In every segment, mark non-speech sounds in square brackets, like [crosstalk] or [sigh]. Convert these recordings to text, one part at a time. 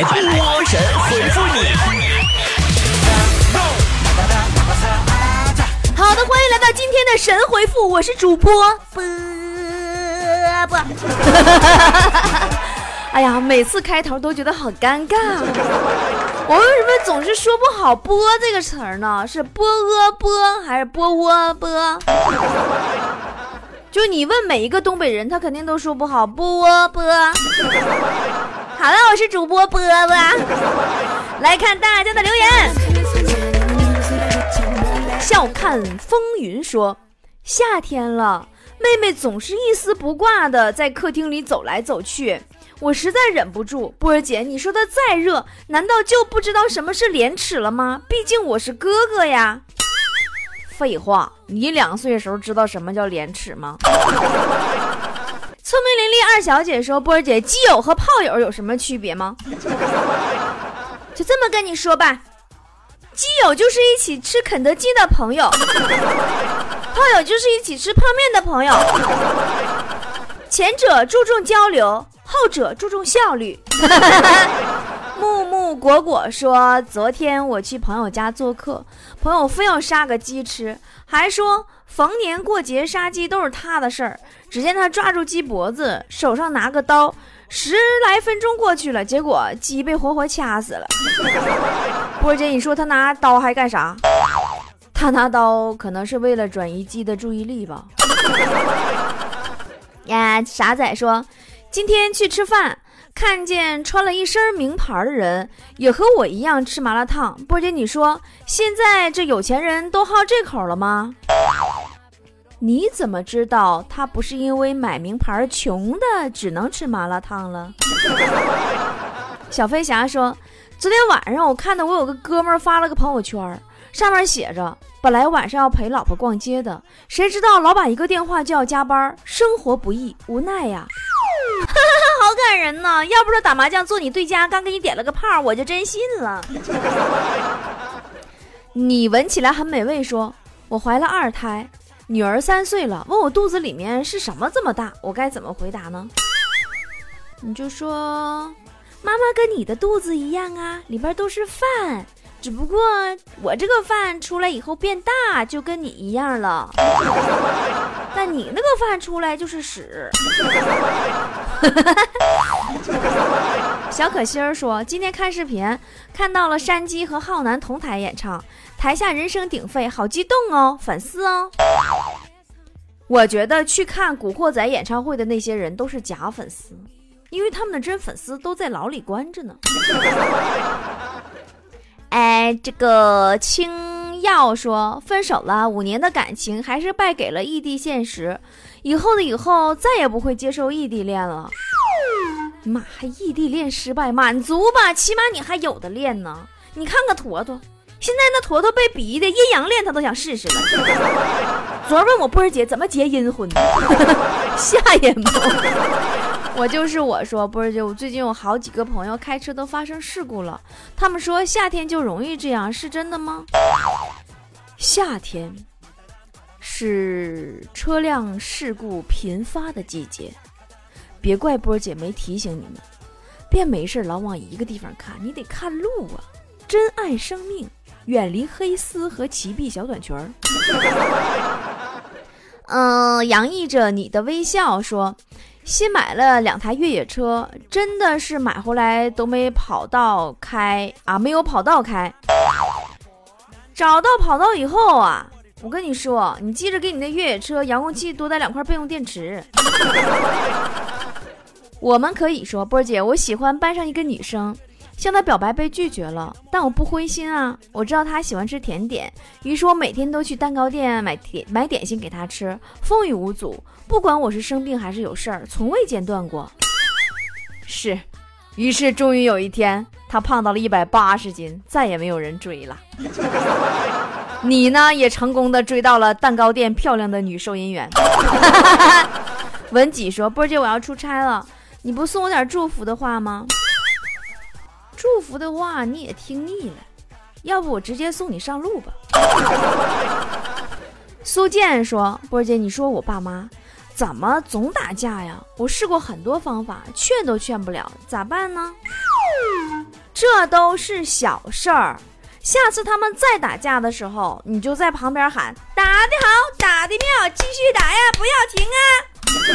来，波神回复你。好的，欢迎来到今天的神回复，我是主播波波。[laughs] 哎呀，每次开头都觉得好尴尬，我为什么总是说不好“波”这个词儿呢？是波阿波还是波窝波？就你问每一个东北人，他肯定都说不好“波波”。好了，我是主播波波，[laughs] 来看大家的留言。笑看风云说：“夏天了，妹妹总是一丝不挂的在客厅里走来走去。”我实在忍不住，波儿姐，你说她再热，难道就不知道什么是廉耻了吗？毕竟我是哥哥呀。废话，你两岁的时候知道什么叫廉耻吗？聪明伶俐二小姐说：“波儿姐，基友和炮友有什么区别吗？” [laughs] 就这么跟你说吧，基友就是一起吃肯德基的朋友，[laughs] 炮友就是一起吃泡面的朋友。前者注重交流。后者注重效率。[laughs] 木木果果说：“昨天我去朋友家做客，朋友非要杀个鸡吃，还说逢年过节杀鸡都是他的事儿。只见他抓住鸡脖子，手上拿个刀，十来分钟过去了，结果鸡被活活掐死了。波姐，你说他拿刀还干啥？他拿刀可能是为了转移鸡的注意力吧。”呀，傻仔说。今天去吃饭，看见穿了一身名牌的人，也和我一样吃麻辣烫。波姐，你说现在这有钱人都好这口了吗？你怎么知道他不是因为买名牌穷的，只能吃麻辣烫了？[laughs] 小飞侠说，昨天晚上我看到我有个哥们儿发了个朋友圈，上面写着：本来晚上要陪老婆逛街的，谁知道老板一个电话就要加班，生活不易，无奈呀。[laughs] 好感人呐！要不是打麻将坐你对家，刚给你点了个炮，我就真信了。[laughs] 你闻起来很美味，说我怀了二胎，女儿三岁了，问我肚子里面是什么这么大，我该怎么回答呢？你就说，妈妈跟你的肚子一样啊，里边都是饭。只不过我这个饭出来以后变大，就跟你一样了。[laughs] 但你那个饭出来就是屎。[laughs] 小可心儿说，今天看视频看到了山鸡和浩南同台演唱，台下人声鼎沸，好激动哦，粉丝哦。我觉得去看古惑仔演唱会的那些人都是假粉丝，因为他们的真粉丝都在牢里关着呢。[laughs] 哎，这个青药说分手了五年的感情还是败给了异地现实，以后的以后再也不会接受异地恋了。妈，还异地恋失败，满足吧，起码你还有的练呢。你看看坨坨，现在那坨坨被逼的阴阳恋他都想试试了。昨儿问我波儿姐怎么结阴婚，[laughs] 吓人不？我就是我说，波儿姐我最近有好几个朋友开车都发生事故了，他们说夏天就容易这样，是真的吗？夏天是车辆事故频发的季节，别怪波儿姐没提醒你们，别没事老往一个地方看，你得看路啊！珍爱生命，远离黑丝和齐臂小短裙儿。嗯，[laughs] 洋溢着你的微笑说。新买了两台越野车，真的是买回来都没跑道开啊，没有跑道开。找到跑道以后啊，我跟你说，你记着给你的越野车遥控器多带两块备用电池。[laughs] 我们可以说，波儿姐，我喜欢班上一个女生。向他表白被拒绝了，但我不灰心啊！我知道他喜欢吃甜点，于是我每天都去蛋糕店买点买点心给他吃，风雨无阻。不管我是生病还是有事儿，从未间断过。是，于是终于有一天，他胖到了一百八十斤，再也没有人追了。[laughs] 你呢，也成功的追到了蛋糕店漂亮的女收银员。[laughs] 文几说：“波姐，我要出差了，你不送我点祝福的话吗？”祝福的话你也听腻了，要不我直接送你上路吧。[laughs] 苏建说：“波姐，你说我爸妈怎么总打架呀？我试过很多方法，劝都劝不了，咋办呢？”这都是小事儿。下次他们再打架的时候，你就在旁边喊：“打得好，打得妙，继续打呀，不要停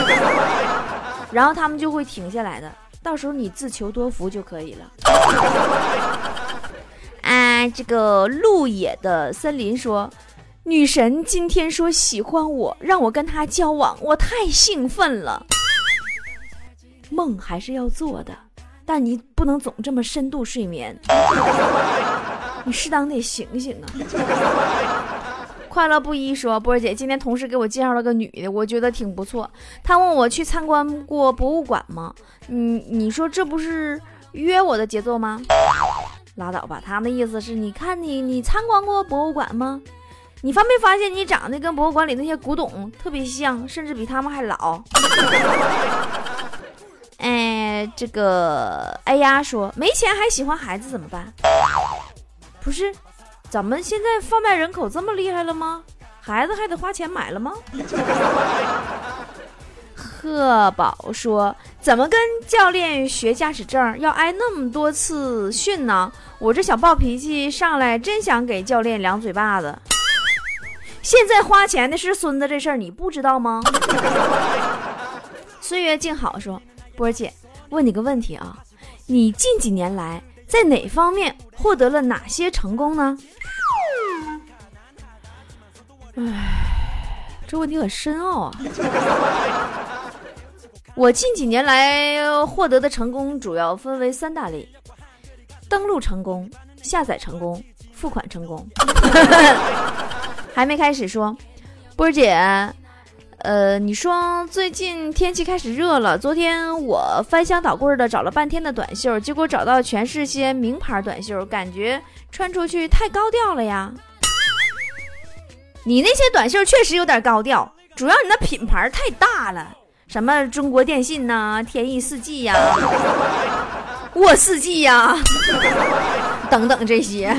啊！”然后他们就会停下来的。到时候你自求多福就可以了。[laughs] 啊，这个鹿野的森林说，女神今天说喜欢我，让我跟她交往，我太兴奋了。梦还是要做的，但你不能总这么深度睡眠。[laughs] 你适当得醒醒啊！快乐不一说，波儿姐今天同事给我介绍了个女的，我觉得挺不错。她问我去参观过博物馆吗？你你说这不是约我的节奏吗？拉倒吧，他的意思是你看你你参观过博物馆吗？你发没发现你长得跟博物馆里那些古董特别像，甚至比他们还老？[laughs] 哎，这个哎呀说没钱还喜欢孩子怎么办？不是，咱们现在贩卖人口这么厉害了吗？孩子还得花钱买了吗？[laughs] 贺宝说：“怎么跟教练学驾驶证要挨那么多次训呢？我这小暴脾气上来，真想给教练两嘴巴子。现在花钱的是孙子，这事儿你不知道吗？” [laughs] 岁月静好说：“波儿姐，问你个问题啊，你近几年来？”在哪方面获得了哪些成功呢？唉，这问题很深奥啊。[laughs] 我近几年来获得的成功主要分为三大类：登录成功、下载成功、付款成功。[laughs] 还没开始说，波姐。呃，你说最近天气开始热了。昨天我翻箱倒柜的找了半天的短袖，结果找到全是些名牌短袖，感觉穿出去太高调了呀。你那些短袖确实有点高调，主要你那品牌太大了，什么中国电信呐、天翼四季呀、[laughs] 沃四季呀，等等这些。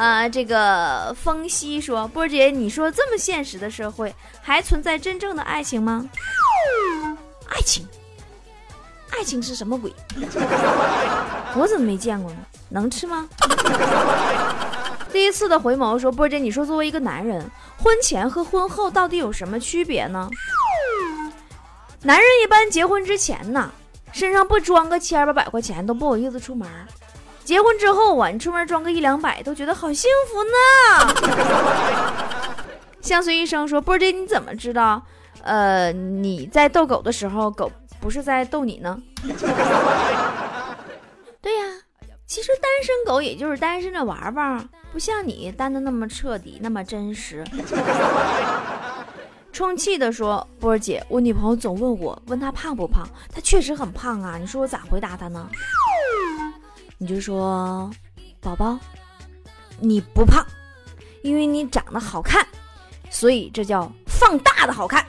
啊，这个风息说，波姐，你说这么现实的社会，还存在真正的爱情吗？爱情，爱情是什么鬼？我怎么没见过呢？能吃吗？第一次的回眸说，波姐，你说作为一个男人，婚前和婚后到底有什么区别呢？男人一般结婚之前呢，身上不装个千八百块钱都不好意思出门。结婚之后啊，你出门装个一两百都觉得好幸福呢。相随一生说：“波姐，你怎么知道？呃，你在逗狗的时候，狗不是在逗你呢？” [laughs] 对呀，其实单身狗也就是单身着玩玩，不像你单的那么彻底，那么真实。[laughs] 充气的说：“波儿姐，我女朋友总问我，问她胖不胖？她确实很胖啊，你说我咋回答她呢？”你就说，宝宝，你不胖，因为你长得好看，所以这叫放大的好看。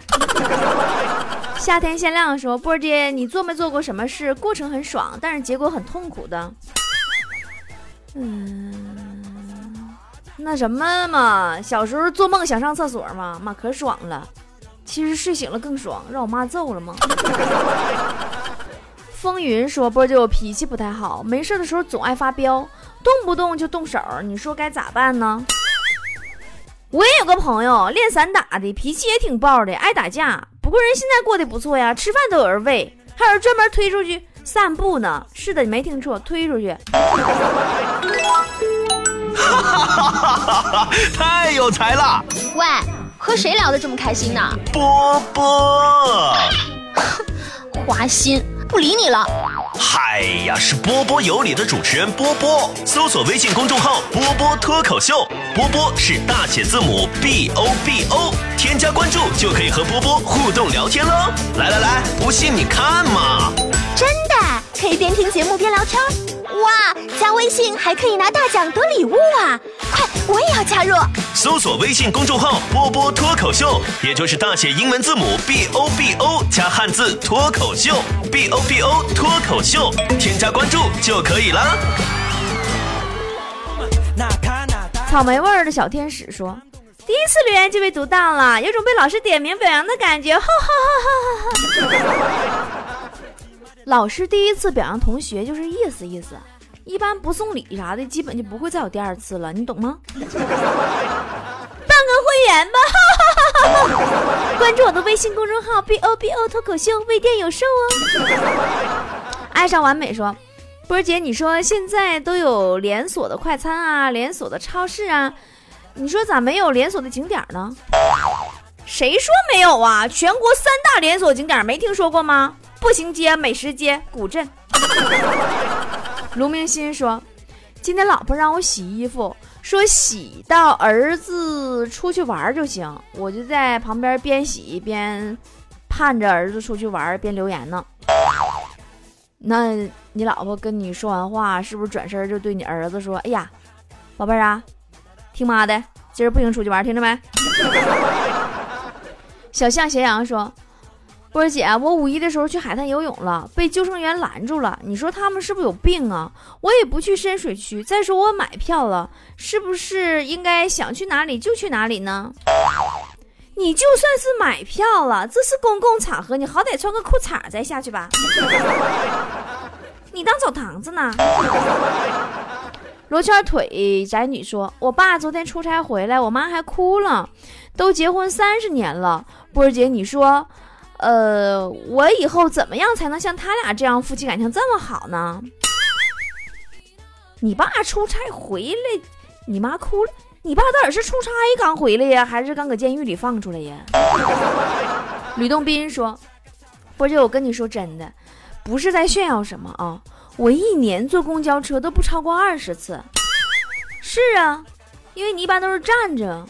[laughs] 夏天限量说，波儿姐，你做没做过什么事，过程很爽，但是结果很痛苦的？嗯，那什么嘛，小时候做梦想上厕所嘛，妈可爽了，其实睡醒了更爽，让我妈揍了吗？风云说：“波姐，我脾气不太好，没事的时候总爱发飙，动不动就动手，你说该咋办呢？”我也有个朋友练散打的，脾气也挺暴的，爱打架。不过人现在过得不错呀，吃饭都有人喂，还有人专门推出去散步呢。是的，你没听错，推出去。哈哈哈哈哈！太有才了。喂，和谁聊得这么开心呢？波波，[laughs] 花心。不理你了。嗨呀，是波波有理的主持人波波。搜索微信公众号“波波脱口秀”，波波是大写字母 B O B O，添加关注就可以和波波互动聊天喽。来来来，不信你看嘛。真的，可以边听节目边聊天。哇，加微信还可以拿大奖得礼物啊！快，我也要加入。搜索微信公众号“波波脱口秀”，也就是大写英文字母 B O B O 加汉字脱口秀，B O B O 脱口秀，添加关注就可以了。草莓味儿的小天使说：“第一次留言就被读到了，有种被老师点名表扬的感觉。”哈哈哈哈哈！老师第一次表扬同学就是意思意思，一般不送礼啥的，基本就不会再有第二次了，你懂吗？办个会员吧，[laughs] 关注我的微信公众号 B O B O 脱口秀，微店有售哦。爱上完美说，波儿姐，你说现在都有连锁的快餐啊，连锁的超市啊，你说咋没有连锁的景点呢？谁说没有啊？全国三大连锁景点没听说过吗？步行街、美食街、古镇。[laughs] 卢明新说：“今天老婆让我洗衣服，说洗到儿子出去玩就行。我就在旁边边洗边盼着儿子出去玩，边留言呢。那你老婆跟你说完话，是不是转身就对你儿子说：‘哎呀，宝贝儿啊，听妈的，今儿不行出去玩，听着没？’”小象斜阳说。波儿姐，我五一的时候去海滩游泳了，被救生员拦住了。你说他们是不是有病啊？我也不去深水区。再说我买票了，是不是应该想去哪里就去哪里呢？你就算是买票了，这是公共场合，你好歹穿个裤衩再下去吧。你当澡堂子呢？罗圈腿宅女说：“我爸昨天出差回来，我妈还哭了。都结婚三十年了，波儿姐，你说。”呃，我以后怎么样才能像他俩这样夫妻感情这么好呢？你爸出差回来，你妈哭了。你爸到底是出差刚回来呀，还是刚搁监狱里放出来呀？吕洞宾说：“波姐，我跟你说真的，不是在炫耀什么啊，我一年坐公交车都不超过二十次。是啊，因为你一般都是站着。”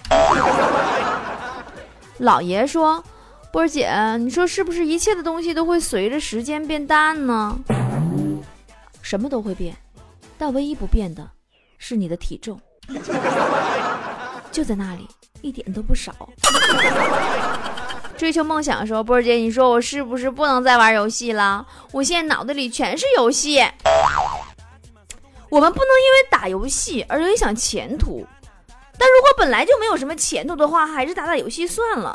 老爷说。波儿姐，你说是不是一切的东西都会随着时间变淡呢？什么都会变，但唯一不变的是你的体重，就在那里，一点都不少。追求梦想的时候，波儿姐，你说我是不是不能再玩游戏了？我现在脑子里全是游戏。我们不能因为打游戏而影响前途。但如果本来就没有什么前途的话，还是打打游戏算了。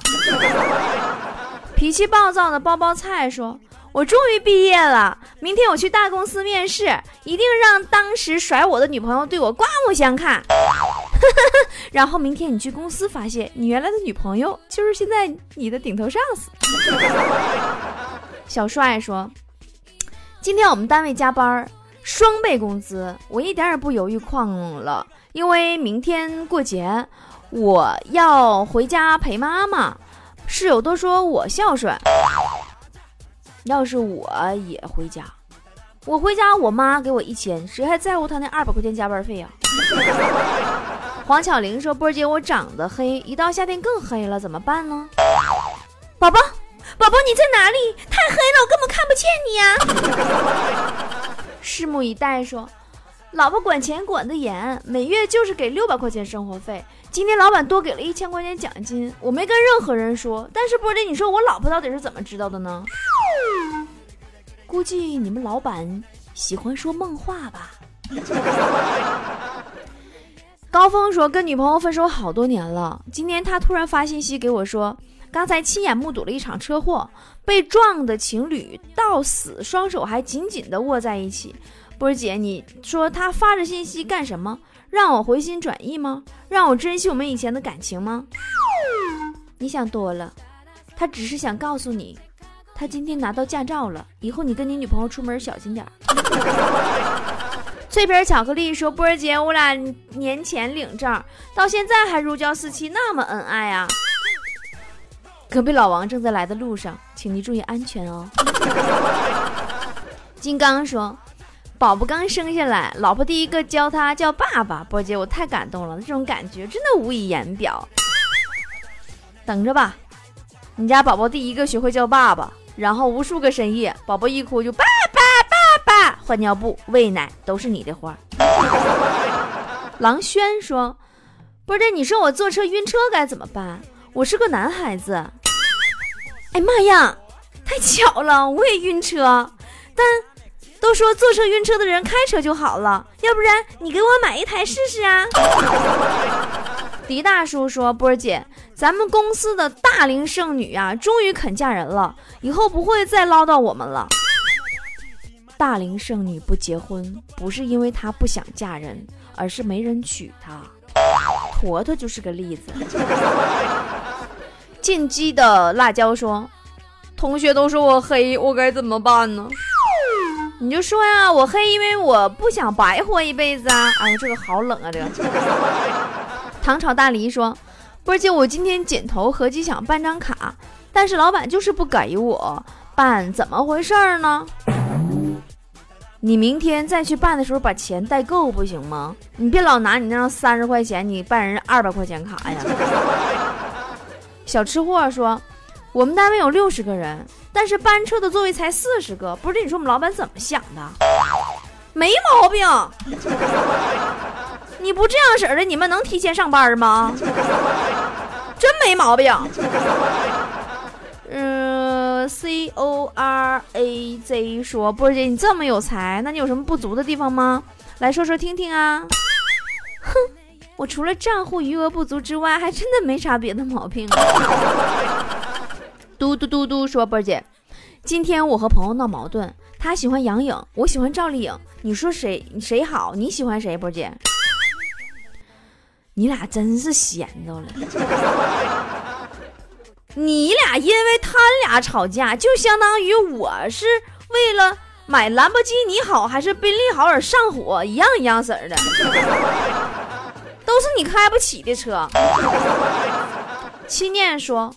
脾气暴躁的包包菜说：“我终于毕业了，明天我去大公司面试，一定让当时甩我的女朋友对我刮目相看。[laughs] 然后明天你去公司，发现你原来的女朋友就是现在你的顶头上司。[laughs] ”小帅说：“今天我们单位加班，双倍工资，我一点也不犹豫旷了。”因为明天过节，我要回家陪妈妈。室友都说我孝顺。要是我也回家，我回家我妈给我一千，谁还在乎她那二百块钱加班费呀？黄巧玲说：“波姐，我长得黑，一到夏天更黑了，怎么办呢？”宝宝，宝宝你在哪里？太黑了，我根本看不见你呀！拭目以待说。老婆管钱管得严，每月就是给六百块钱生活费。今天老板多给了一千块钱奖金，我没跟任何人说。但是波姐，你说我老婆到底是怎么知道的呢？估计你们老板喜欢说梦话吧。[laughs] 高峰说跟女朋友分手好多年了，今天他突然发信息给我说，刚才亲眼目睹了一场车祸，被撞的情侣到死，双手还紧紧的握在一起。波儿姐，你说他发这信息干什么？让我回心转意吗？让我珍惜我们以前的感情吗？你想多了，他只是想告诉你，他今天拿到驾照了，以后你跟你女朋友出门小心点儿 [laughs] 脆皮巧克力说：“波儿姐，我俩年前领证，到现在还如胶似漆，那么恩爱啊！”隔壁老王正在来的路上，请您注意安全哦。[laughs] 金刚说。宝宝刚生下来，老婆第一个教他叫爸爸。波姐，我太感动了，这种感觉真的无以言表。等着吧，你家宝宝第一个学会叫爸爸，然后无数个深夜，宝宝一哭就爸爸爸爸，换尿布、喂奶都是你的活儿。郎轩说：“波姐，你说我坐车晕车该怎么办？我是个男孩子。”哎妈呀，太巧了，我也晕车，但。都说坐车晕车的人开车就好了，要不然你给我买一台试试啊！狄大叔说：“波儿姐，咱们公司的大龄剩女啊，终于肯嫁人了，以后不会再唠叨我们了。”大龄剩女不结婚，不是因为她不想嫁人，而是没人娶她。坨坨就是个例子。[laughs] 进击的辣椒说：“同学都说我黑，我该怎么办呢？”你就说呀，我黑，因为我不想白活一辈子啊！哎呦，这个好冷啊！这个 [laughs] 唐朝大梨说：“波姐，我今天剪头合计想办张卡，但是老板就是不给我办，怎么回事呢？”你明天再去办的时候把钱带够不行吗？你别老拿你那张三十块钱，你办人二百块钱卡呀！小吃货说：“我们单位有六十个人。”但是班车的座位才四十个，不是？你说我们老板怎么想的？没毛病。[laughs] 你不这样式的，你们能提前上班吗？真没毛病。嗯，C O R A Z 说，波姐你这么有才，那你有什么不足的地方吗？来说说听听啊。哼，我除了账户余额不足之外，还真的没啥别的毛病。嘟嘟嘟嘟说：“波姐，今天我和朋友闹矛盾，他喜欢杨颖，我喜欢赵丽颖，你说谁谁好？你喜欢谁？波姐，你俩真是闲着了。你俩因为他俩吵架，就相当于我是为了买兰博基尼好还是宾利好而上火，一样一样式的，都是你开不起的车。”七念说。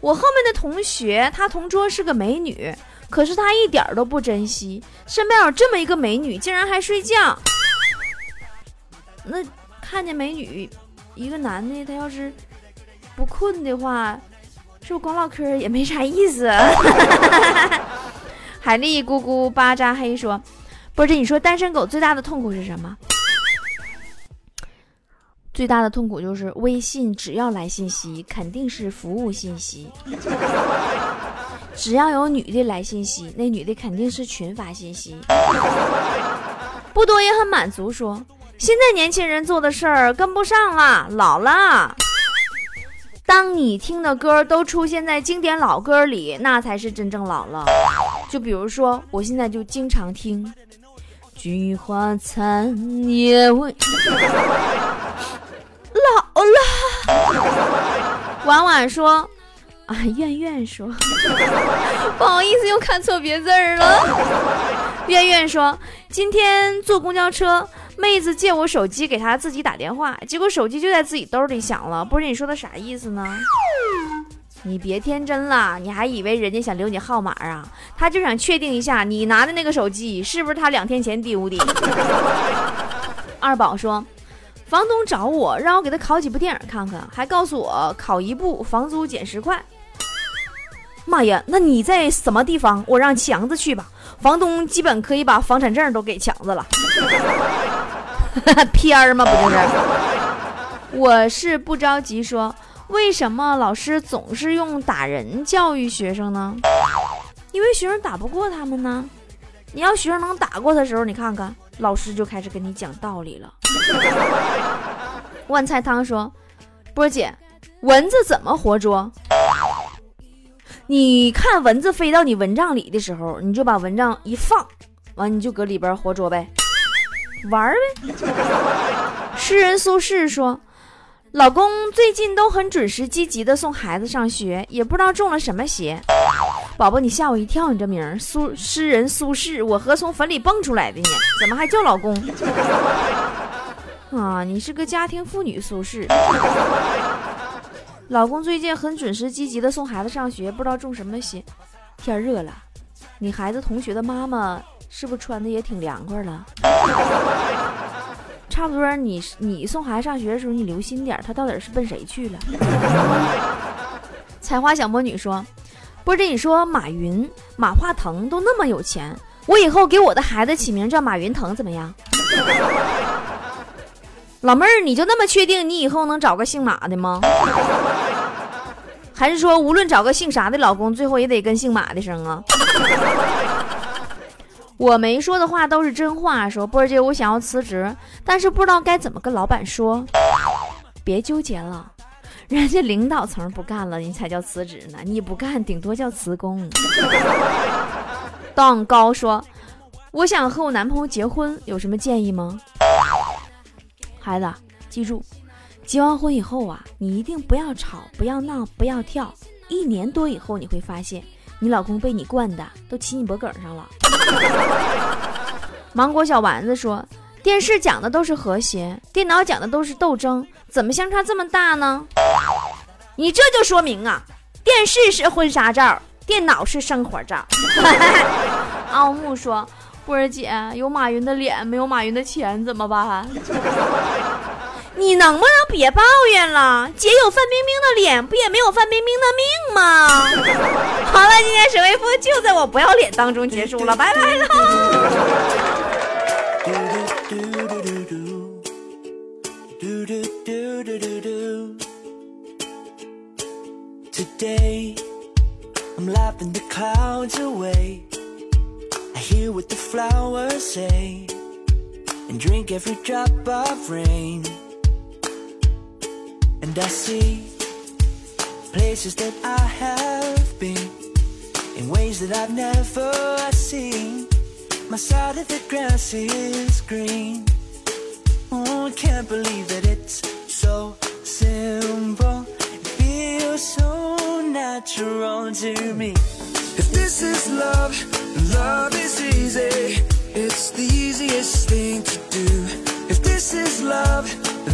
我后面的同学，她同桌是个美女，可是她一点都不珍惜，身边有这么一个美女，竟然还睡觉。那看见美女，一个男的，他要是不困的话，是不是光唠嗑也没啥意思？[laughs] 海丽咕咕巴扎黑说：“不是，你说单身狗最大的痛苦是什么？”最大的痛苦就是微信，只要来信息，肯定是服务信息；只要有女的来信息，那女的肯定是群发信息。不多也很满足，说现在年轻人做的事儿跟不上了，老了。当你听的歌都出现在经典老歌里，那才是真正老了。就比如说，我现在就经常听《菊花残叶未》。老了，婉婉说：“啊，苑苑说，[laughs] 不好意思，又看错别字儿了。”苑苑说：“今天坐公交车，妹子借我手机给她自己打电话，结果手机就在自己兜里响了。不是你说的啥意思呢？[laughs] 你别天真了，你还以为人家想留你号码啊？他就想确定一下你拿的那个手机是不是他两天前丢的。[laughs] ”二宝说。房东找我，让我给他拷几部电影看看，还告诉我拷一部房租减十块。妈呀，那你在什么地方？我让强子去吧。房东基本可以把房产证都给强子了。[laughs] 片儿吗？不就是？我是不着急说，为什么老师总是用打人教育学生呢？因为学生打不过他们呢。你要学生能打过他的时候，你看看。老师就开始跟你讲道理了。[laughs] 万菜汤说：“波姐，蚊子怎么活捉？你看蚊子飞到你蚊帐里的时候，你就把蚊帐一放，完你就搁里边活捉呗，玩呗。”诗人苏轼说：“老公最近都很准时积极的送孩子上学，也不知道中了什么邪。”宝宝，你吓我一跳！你这名苏诗人苏轼，我和从坟里蹦出来的呢，怎么还叫老公？[laughs] 啊，你是个家庭妇女苏轼。[laughs] 老公最近很准时积极的送孩子上学，不知道中什么邪。天热了，你孩子同学的妈妈是不是穿的也挺凉快了？[laughs] 差不多，你你送孩子上学的时候，你留心点，他到底是奔谁去了？采花小魔女说。不是你说马云、马化腾都那么有钱，我以后给我的孩子起名叫马云腾怎么样？[laughs] 老妹儿，你就那么确定你以后能找个姓马的吗？还是说无论找个姓啥的老公，最后也得跟姓马的生啊？[laughs] 我没说的话都是真话。说波儿姐，我想要辞职，但是不知道该怎么跟老板说。别纠结了。人家领导层不干了，你才叫辞职呢。你不干，顶多叫辞工。[laughs] 当高说：“我想和我男朋友结婚，有什么建议吗？孩子，记住，结完婚以后啊，你一定不要吵，不要闹，不要跳。一年多以后，你会发现，你老公被你惯的都骑你脖梗上了。[laughs] 芒果小丸子说：“电视讲的都是和谐，电脑讲的都是斗争，怎么相差这么大呢？”你这就说明啊，电视是婚纱照，电脑是生活照。[laughs] 奥木说：“波儿姐，有马云的脸，没有马云的钱，怎么办？”你能不能别抱怨了？姐有范冰冰的脸，不也没有范冰冰的命吗？[laughs] 好了，今天史威夫就在我不要脸当中结束了，拜拜了。Today, I'm laughing the clouds away. I hear what the flowers say and drink every drop of rain. And I see places that I have been in ways that I've never seen. My side of the grass is green. Oh, I can't believe that it's so simple. Natural to me. If this is love, love is easy. It's the easiest thing to do. If this is love,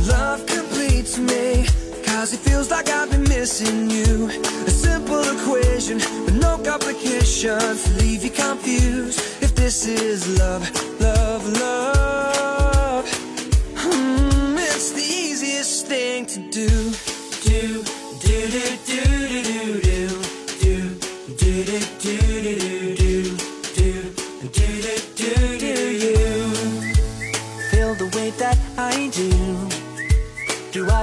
love completes me. Cause it feels like I've been missing you. A simple equation but no complications leave you confused. If this is love, love, love, hmm, it's the easiest thing to. Do, do, do, do, do, do, do,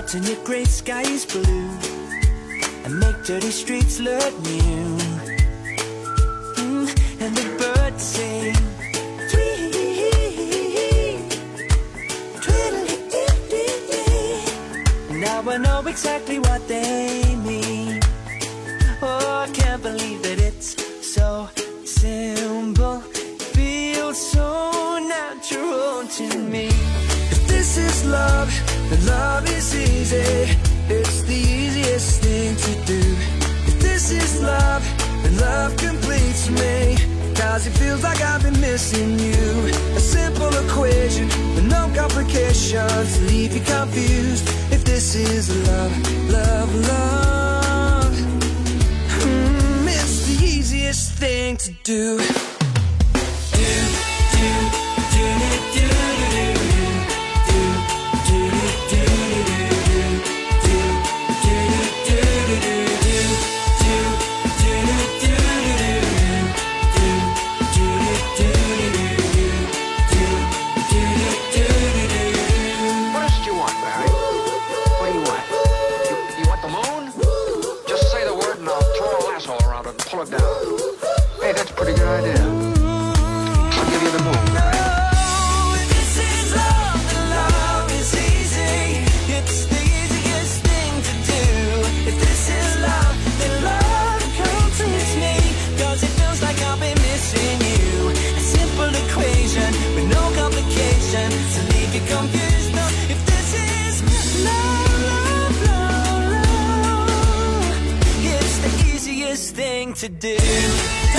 Turn your gray skies blue and make dirty streets look new? Mm, and the birds sing. Now I know exactly what they mean. Oh, I can't believe that it's so simple. Feels so natural to me. If this is love, then love is It's the easiest thing to do. If this is love, then love completes me. Cause it feels like I've been missing you. A simple equation with no complications to leave you confused. If this is love, love, love, hmm, it's the easiest thing to. Do, to do.